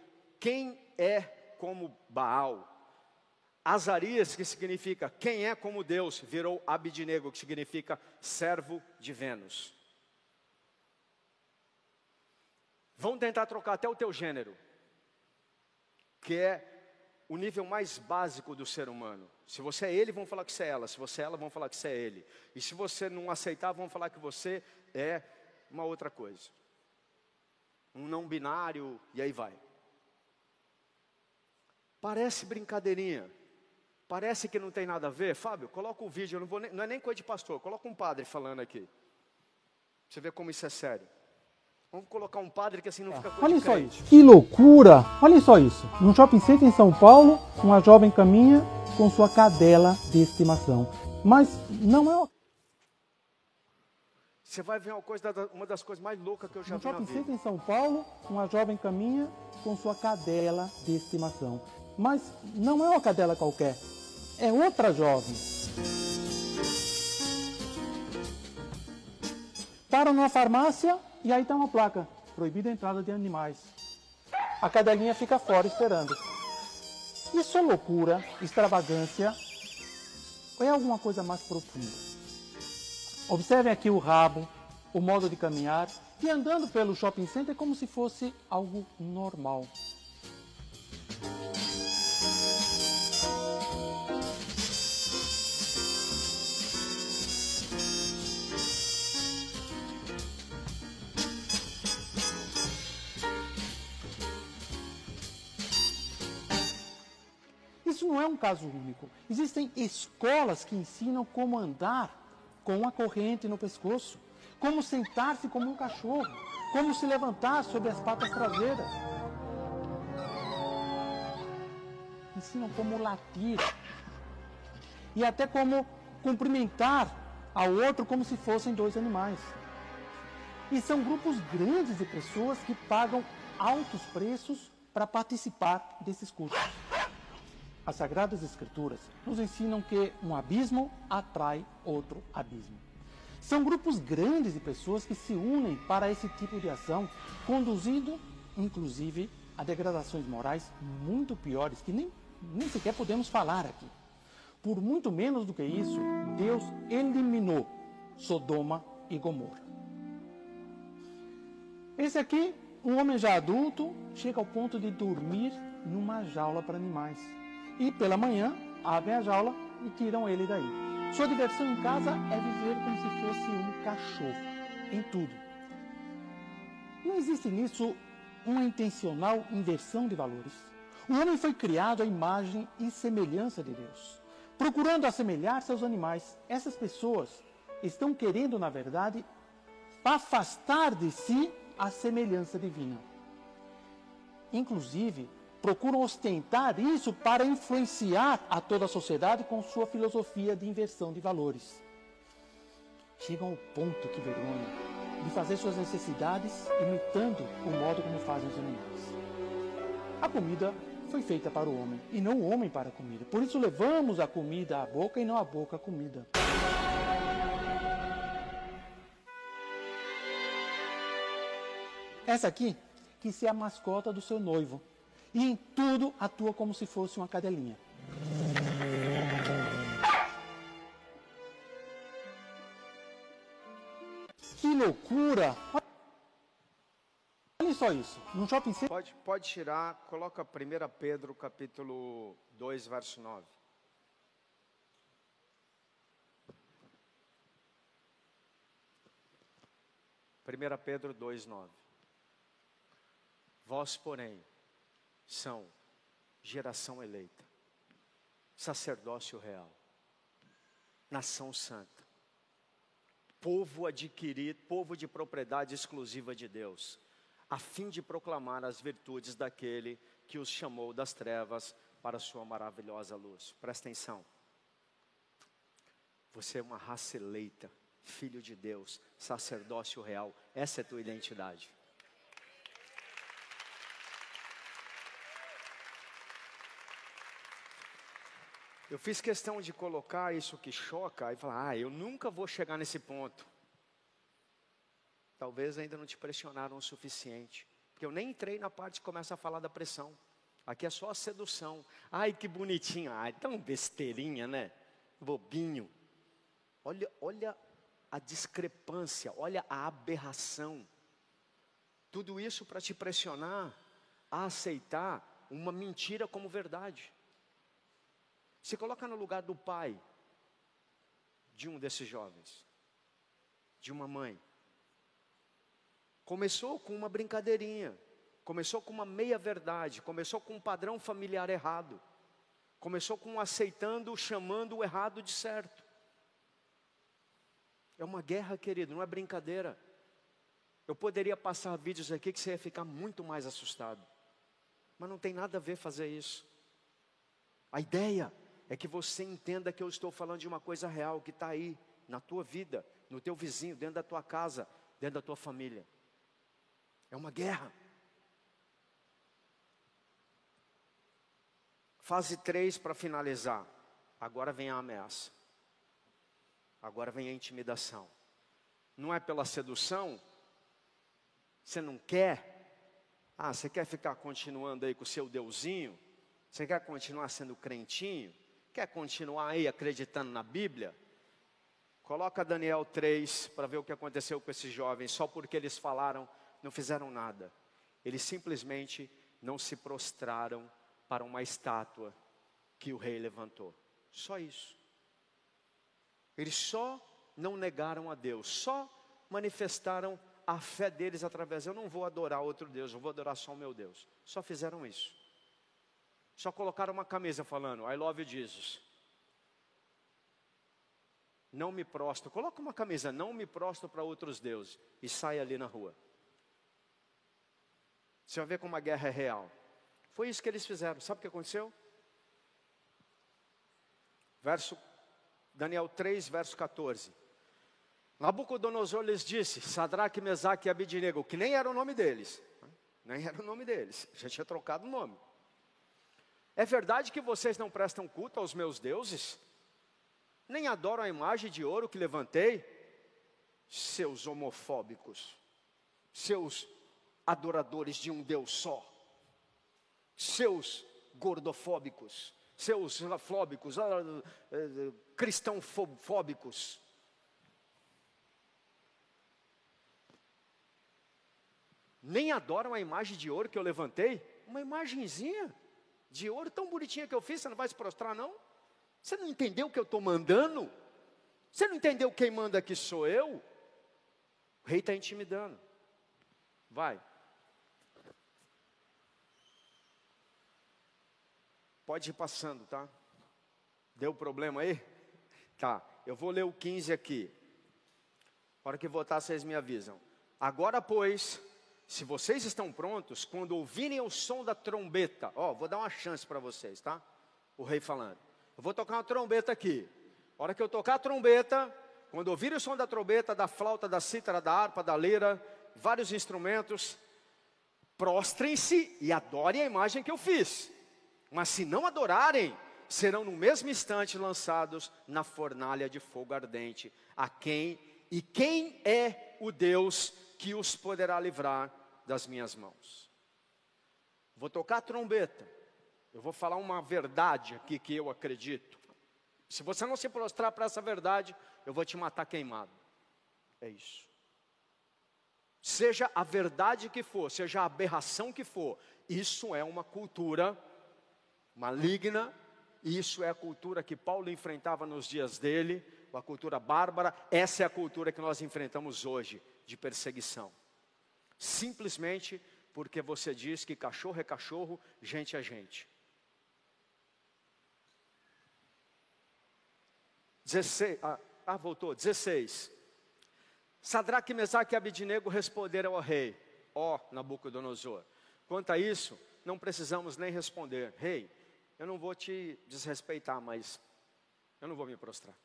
Speaker 1: quem é como Baal. Azarias, que significa quem é como Deus, virou Abidnego, que significa servo de Vênus. Vão tentar trocar até o teu gênero, que é o nível mais básico do ser humano. Se você é ele, vão falar que você é ela. Se você é ela, vão falar que você é ele. E se você não aceitar, vão falar que você é uma outra coisa. Um não binário, e aí vai. Parece brincadeirinha. Parece que não tem nada a ver. Fábio, coloca o vídeo, não, nem, não é nem coisa de pastor, coloca um padre falando aqui. Você vê como isso é sério. Vamos colocar um padre que assim não fica
Speaker 2: Olha só isso. Que loucura! Olha só isso. Num shopping center em São Paulo, uma jovem caminha com sua cadela de estimação. Mas não é.
Speaker 1: Você vai ver uma, coisa, uma das coisas mais loucas que eu já
Speaker 2: no
Speaker 1: vi na
Speaker 2: shopping center em São Paulo, uma jovem caminha com sua cadela de estimação. Mas não é uma cadela qualquer. É outra jovem. Para numa farmácia e aí está uma placa: proibida a entrada de animais. A cadelinha fica fora esperando. Isso é loucura, extravagância ou é alguma coisa mais profunda? Observem aqui o rabo, o modo de caminhar e andando pelo shopping center como se fosse algo normal. Isso não é um caso único. Existem escolas que ensinam como andar com uma corrente no pescoço, como sentar-se como um cachorro, como se levantar sobre as patas traseiras. Ensinam como latir e até como cumprimentar ao outro como se fossem dois animais. E são grupos grandes de pessoas que pagam altos preços para participar desses cursos. As Sagradas Escrituras nos ensinam que um abismo atrai outro abismo. São grupos grandes de pessoas que se unem para esse tipo de ação, conduzindo, inclusive, a degradações morais muito piores que nem, nem sequer podemos falar aqui. Por muito menos do que isso, Deus eliminou Sodoma e Gomorra. Esse aqui, um homem já adulto, chega ao ponto de dormir numa jaula para animais e pela manhã abrem a jaula e tiram ele daí. Sua diversão em casa é viver como se fosse um cachorro, em tudo. Não existe nisso uma intencional inversão de valores. O homem foi criado à imagem e semelhança de Deus, procurando assemelhar-se aos animais. Essas pessoas estão querendo, na verdade, afastar de si a semelhança divina. Inclusive, procuram ostentar isso para influenciar a toda a sociedade com sua filosofia de inversão de valores. Chegam ao ponto, que vergonha, de fazer suas necessidades imitando o modo como fazem os animais. A comida foi feita para o homem e não o homem para a comida. Por isso levamos a comida à boca e não a boca à comida. Essa aqui quis ser a mascota do seu noivo e em tudo atua como se fosse uma cadelinha. Que loucura! Olha só isso. Num shopping center.
Speaker 1: Pode, pode tirar, coloca 1 Pedro capítulo 2, verso 9. Primeira Pedro 2, 9. Vós, porém, são geração eleita, sacerdócio real, nação santa, povo adquirido, povo de propriedade exclusiva de Deus, a fim de proclamar as virtudes daquele que os chamou das trevas para a sua maravilhosa luz. Presta atenção. Você é uma raça eleita, filho de Deus, sacerdócio real. Essa é a tua identidade. Eu fiz questão de colocar isso que choca e falar: ah, eu nunca vou chegar nesse ponto. Talvez ainda não te pressionaram o suficiente. Porque eu nem entrei na parte que começa a falar da pressão. Aqui é só a sedução. Ai, que bonitinho. Ai, tão besteirinha, né? Bobinho. Olha, olha a discrepância, olha a aberração. Tudo isso para te pressionar a aceitar uma mentira como verdade. Se coloca no lugar do pai de um desses jovens, de uma mãe. Começou com uma brincadeirinha, começou com uma meia verdade, começou com um padrão familiar errado, começou com aceitando, chamando o errado de certo. É uma guerra, querido, não é brincadeira. Eu poderia passar vídeos aqui que você ia ficar muito mais assustado. Mas não tem nada a ver fazer isso. A ideia é que você entenda que eu estou falando de uma coisa real que está aí, na tua vida, no teu vizinho, dentro da tua casa, dentro da tua família. É uma guerra. Fase 3 para finalizar. Agora vem a ameaça. Agora vem a intimidação. Não é pela sedução. Você não quer. Ah, você quer ficar continuando aí com o seu deusinho? Você quer continuar sendo crentinho? Quer continuar aí acreditando na Bíblia? Coloca Daniel 3 para ver o que aconteceu com esses jovens. Só porque eles falaram, não fizeram nada. Eles simplesmente não se prostraram para uma estátua que o rei levantou. Só isso. Eles só não negaram a Deus, só manifestaram a fé deles através. Eu não vou adorar outro Deus, eu vou adorar só o meu Deus. Só fizeram isso. Só colocaram uma camisa falando, I love Jesus. Não me prostro. Coloca uma camisa, não me prostro para outros deuses. E sai ali na rua. Você vai ver como a guerra é real. Foi isso que eles fizeram. Sabe o que aconteceu? Verso Daniel 3, verso 14. Nabucodonosor lhes disse, Sadraque, Mesaque e Abidinego, que nem era o nome deles, nem era o nome deles, (laughs) já tinha trocado o nome. É verdade que vocês não prestam culto aos meus deuses? Nem adoram a imagem de ouro que levantei? Seus homofóbicos, seus adoradores de um Deus só, seus gordofóbicos, seus flóbicos, ah, eh, cristãofóbicos. Nem adoram a imagem de ouro que eu levantei? Uma imagenzinha de ouro tão bonitinha que eu fiz, você não vai se prostrar, não? Você não entendeu o que eu estou mandando? Você não entendeu quem manda aqui sou eu? O rei está intimidando. Vai. Pode ir passando, tá? Deu problema aí? Tá, eu vou ler o 15 aqui. A hora que votar, vocês me avisam. Agora, pois, se vocês estão prontos, quando ouvirem o som da trombeta, ó, vou dar uma chance para vocês, tá? O rei falando. Eu vou tocar uma trombeta aqui. A hora que eu tocar a trombeta, quando ouvirem o som da trombeta, da flauta, da cítara, da harpa, da leira, vários instrumentos, prostrem-se e adorem a imagem que eu fiz. Mas se não adorarem, serão no mesmo instante lançados na fornalha de fogo ardente. A quem e quem é o Deus que os poderá livrar das minhas mãos? Vou tocar a trombeta. Eu vou falar uma verdade aqui que eu acredito. Se você não se prostrar para essa verdade, eu vou te matar queimado. É isso. Seja a verdade que for, seja a aberração que for, isso é uma cultura maligna, e isso é a cultura que Paulo enfrentava nos dias dele, a cultura bárbara, essa é a cultura que nós enfrentamos hoje, de perseguição. Simplesmente porque você diz que cachorro é cachorro, gente é gente. 16, ah, ah, voltou, 16. Sadraque, Mesaque e Abidinego responderam ao rei, ó Nabucodonosor. Quanto a isso, não precisamos nem responder. Rei, eu não vou te desrespeitar, mas eu não vou me prostrar.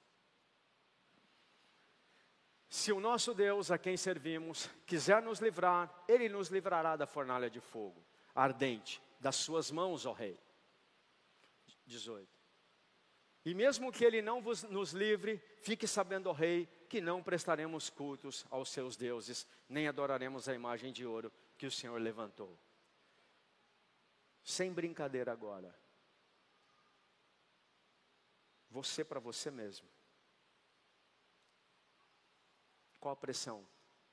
Speaker 1: Se o nosso Deus, a quem servimos, quiser nos livrar, Ele nos livrará da fornalha de fogo ardente, das suas mãos, ó Rei. 18. E mesmo que Ele não vos, nos livre, fique sabendo, ó Rei, que não prestaremos cultos aos seus deuses, nem adoraremos a imagem de ouro que o Senhor levantou. Sem brincadeira agora. Você para você mesmo. Qual a pressão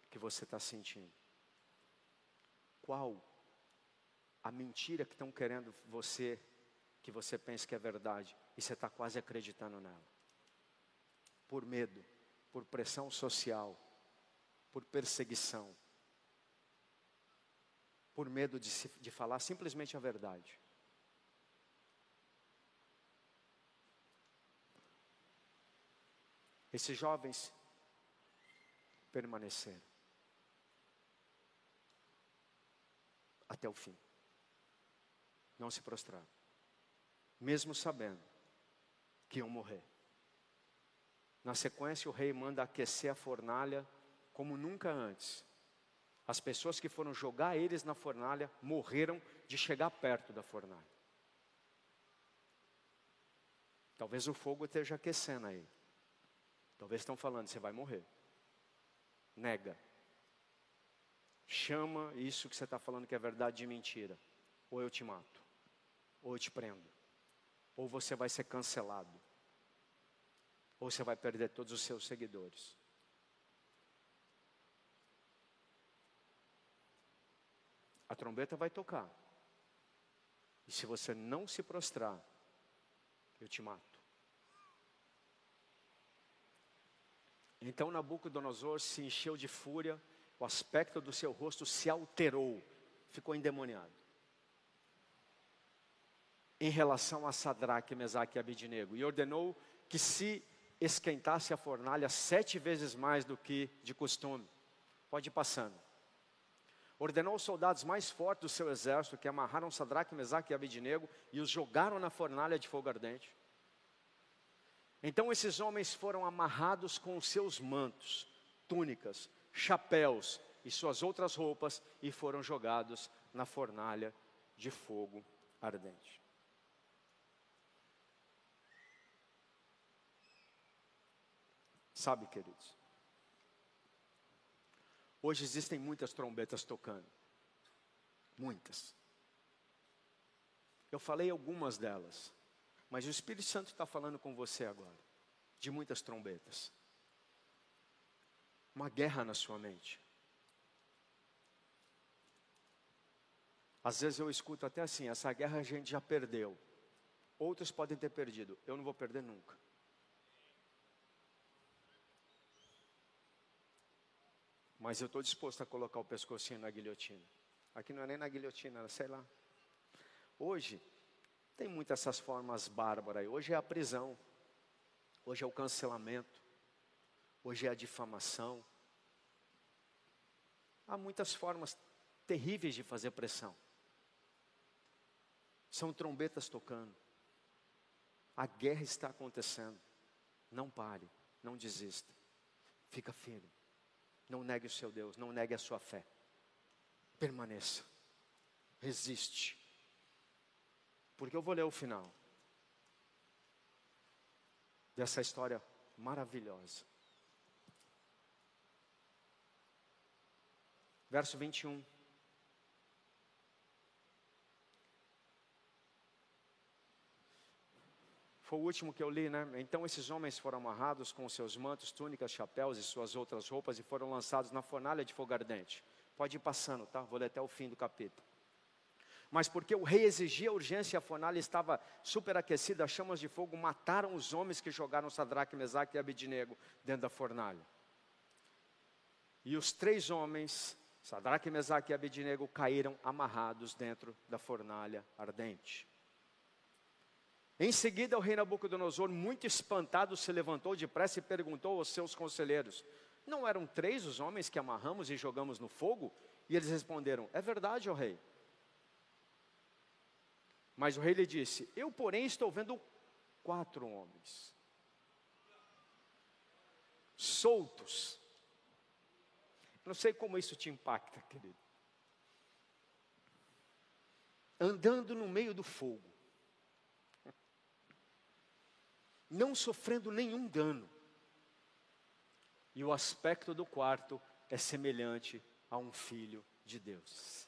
Speaker 1: que você está sentindo? Qual a mentira que estão querendo você, que você pensa que é verdade, e você está quase acreditando nela? Por medo, por pressão social, por perseguição, por medo de, se, de falar simplesmente a verdade. Esses jovens permaneceram. até o fim. Não se prostraram, mesmo sabendo que iam morrer. Na sequência, o rei manda aquecer a fornalha como nunca antes. As pessoas que foram jogar eles na fornalha morreram de chegar perto da fornalha. Talvez o fogo esteja aquecendo aí. Talvez estão falando, você vai morrer. Nega. Chama isso que você está falando que é verdade de mentira. Ou eu te mato. Ou eu te prendo. Ou você vai ser cancelado. Ou você vai perder todos os seus seguidores. A trombeta vai tocar. E se você não se prostrar, eu te mato. Então Nabucodonosor se encheu de fúria, o aspecto do seu rosto se alterou, ficou endemoniado. Em relação a Sadraque, Mesaque e Abidinego, e ordenou que se esquentasse a fornalha sete vezes mais do que de costume. Pode ir passando. Ordenou os soldados mais fortes do seu exército que amarraram Sadraque, Mesaque e Abidinego e os jogaram na fornalha de fogo ardente. Então esses homens foram amarrados com os seus mantos, túnicas, chapéus e suas outras roupas e foram jogados na fornalha de fogo ardente. Sabe, queridos, hoje existem muitas trombetas tocando, muitas. Eu falei algumas delas. Mas o Espírito Santo está falando com você agora, de muitas trombetas. Uma guerra na sua mente. Às vezes eu escuto até assim: essa guerra a gente já perdeu. Outros podem ter perdido, eu não vou perder nunca. Mas eu estou disposto a colocar o pescocinho na guilhotina. Aqui não é nem na guilhotina, sei lá. Hoje, tem muitas essas formas bárbaras aí. Hoje é a prisão, hoje é o cancelamento, hoje é a difamação. Há muitas formas terríveis de fazer pressão. São trombetas tocando. A guerra está acontecendo. Não pare, não desista. Fica firme. Não negue o seu Deus, não negue a sua fé. Permaneça. Resiste. Porque eu vou ler o final dessa história maravilhosa. Verso 21. Foi o último que eu li, né? Então esses homens foram amarrados com seus mantos, túnicas, chapéus e suas outras roupas e foram lançados na fornalha de fogo ardente. Pode ir passando, tá? Vou ler até o fim do capítulo mas porque o rei exigia urgência e a fornalha estava superaquecida, as chamas de fogo mataram os homens que jogaram Sadraque, Mesaque e Abednego dentro da fornalha. E os três homens, Sadraque, Mesaque e Abednego, caíram amarrados dentro da fornalha ardente. Em seguida, o rei Nabucodonosor, muito espantado, se levantou depressa e perguntou aos seus conselheiros: Não eram três os homens que amarramos e jogamos no fogo? E eles responderam: É verdade, ó rei. Mas o rei lhe disse: Eu, porém, estou vendo quatro homens soltos. Não sei como isso te impacta, querido. Andando no meio do fogo, não sofrendo nenhum dano. E o aspecto do quarto é semelhante a um filho de Deus.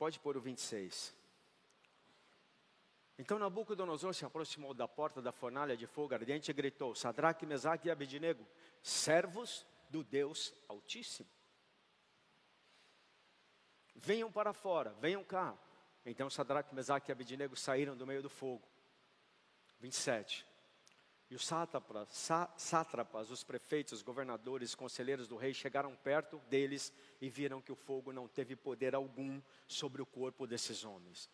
Speaker 1: Pode pôr o 26. Então Nabucodonosor se aproximou da porta da fornalha de fogo ardente e gritou: Sadraque, Mesaque e Abednego, servos do Deus Altíssimo. Venham para fora, venham cá. Então Sadraque, Mesaque e Abednego saíram do meio do fogo. 27. E os sátrapas, sátrapas, os prefeitos, os governadores, os conselheiros do rei chegaram perto deles e viram que o fogo não teve poder algum sobre o corpo desses homens.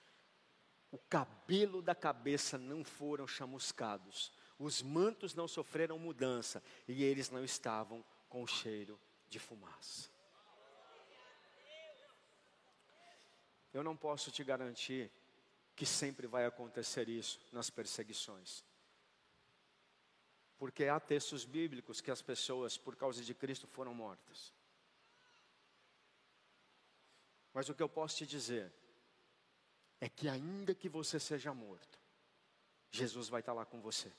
Speaker 1: O cabelo da cabeça não foram chamuscados, os mantos não sofreram mudança e eles não estavam com cheiro de fumaça. Eu não posso te garantir que sempre vai acontecer isso nas perseguições. Porque há textos bíblicos que as pessoas, por causa de Cristo, foram mortas. Mas o que eu posso te dizer é que, ainda que você seja morto, Jesus vai estar lá com você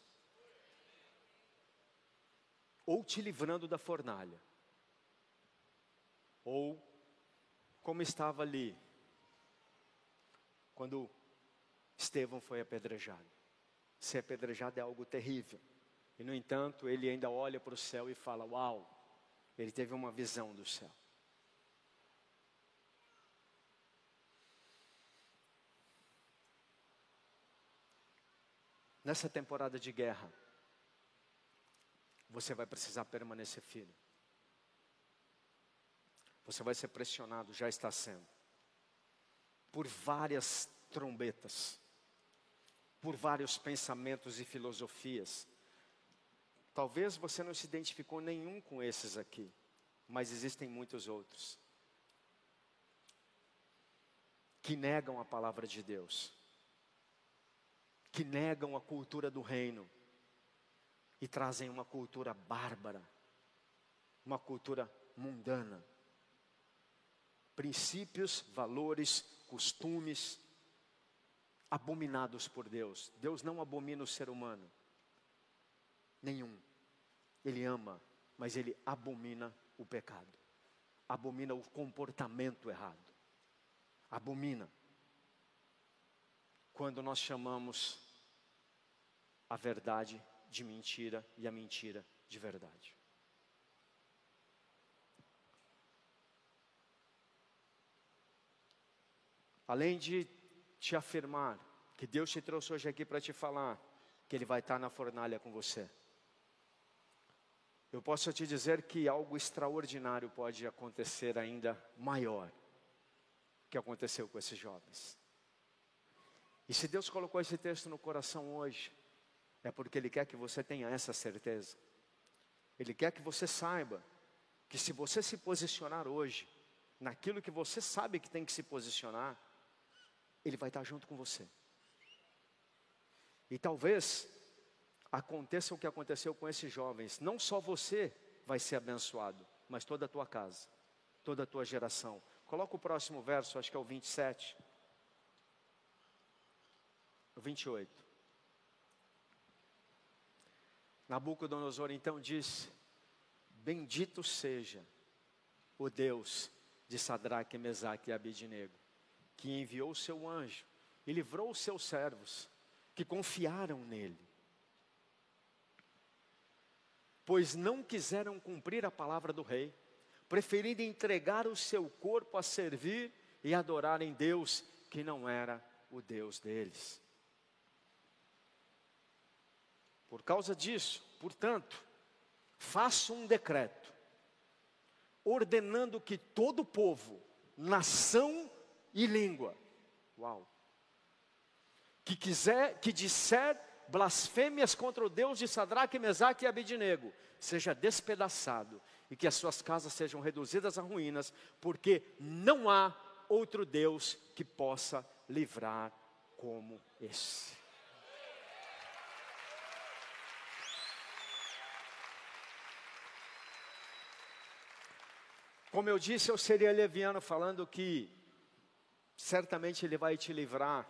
Speaker 1: ou te livrando da fornalha, ou como estava ali, quando Estevão foi apedrejado. Ser apedrejado é algo terrível. E, no entanto, ele ainda olha para o céu e fala: Uau, ele teve uma visão do céu. Nessa temporada de guerra, você vai precisar permanecer firme. Você vai ser pressionado, já está sendo, por várias trombetas, por vários pensamentos e filosofias. Talvez você não se identificou nenhum com esses aqui, mas existem muitos outros que negam a palavra de Deus, que negam a cultura do reino, e trazem uma cultura bárbara, uma cultura mundana. Princípios, valores, costumes abominados por Deus. Deus não abomina o ser humano, nenhum. Ele ama, mas ele abomina o pecado, abomina o comportamento errado, abomina. Quando nós chamamos a verdade de mentira e a mentira de verdade. Além de te afirmar que Deus te trouxe hoje aqui para te falar que Ele vai estar na fornalha com você. Eu posso te dizer que algo extraordinário pode acontecer ainda maior que aconteceu com esses jovens. E se Deus colocou esse texto no coração hoje, é porque Ele quer que você tenha essa certeza. Ele quer que você saiba que se você se posicionar hoje, naquilo que você sabe que tem que se posicionar, Ele vai estar junto com você. E talvez aconteça o que aconteceu com esses jovens. Não só você vai ser abençoado, mas toda a tua casa, toda a tua geração. Coloca o próximo verso, acho que é o 27. O 28. Nabucodonosor então disse: Bendito seja o Deus de Sadraque, Mesaque e Abidnego, que enviou o seu anjo e livrou os seus servos, que confiaram nele. Pois não quiseram cumprir a palavra do rei, preferindo entregar o seu corpo a servir e adorar em Deus, que não era o Deus deles. Por causa disso, portanto, faço um decreto, ordenando que todo povo, nação e língua, uau, que quiser, que disser blasfêmias contra o Deus de Sadraque, Mesaque e Abidnego, seja despedaçado e que as suas casas sejam reduzidas a ruínas, porque não há outro Deus que possa livrar como esse. Como eu disse, eu seria leviano falando que certamente Ele vai te livrar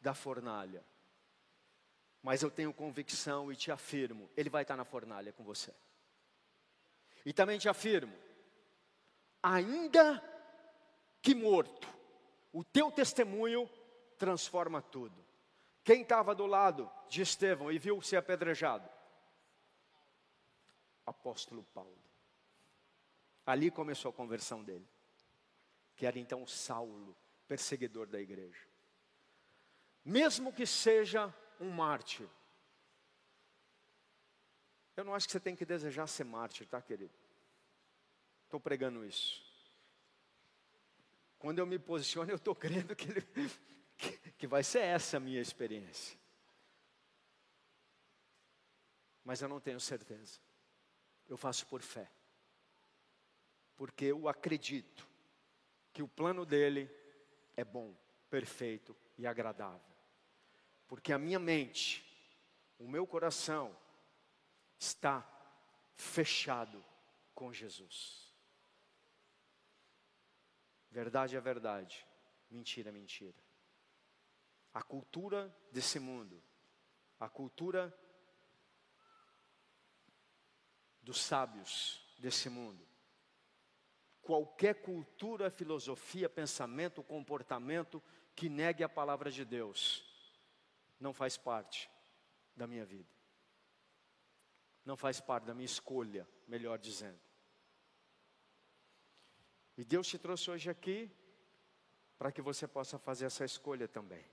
Speaker 1: da fornalha. Mas eu tenho convicção e te afirmo, Ele vai estar na fornalha com você. E também te afirmo, ainda que morto, o teu testemunho transforma tudo. Quem estava do lado de Estevão e viu ser apedrejado? Apóstolo Paulo. Ali começou a conversão dele, que era então Saulo, perseguidor da igreja. Mesmo que seja um mártir, Eu não acho que você tem que desejar ser mártir, tá, querido? Estou pregando isso. Quando eu me posiciono, eu estou crendo que, ele, (laughs) que, que vai ser essa a minha experiência. Mas eu não tenho certeza. Eu faço por fé. Porque eu acredito que o plano dele é bom, perfeito e agradável. Porque a minha mente, o meu coração está fechado com Jesus. Verdade é verdade, mentira é mentira. A cultura desse mundo, a cultura dos sábios desse mundo, qualquer cultura, filosofia, pensamento, comportamento que negue a palavra de Deus, não faz parte da minha vida. Não faz parte da minha escolha, melhor dizendo. E Deus te trouxe hoje aqui para que você possa fazer essa escolha também.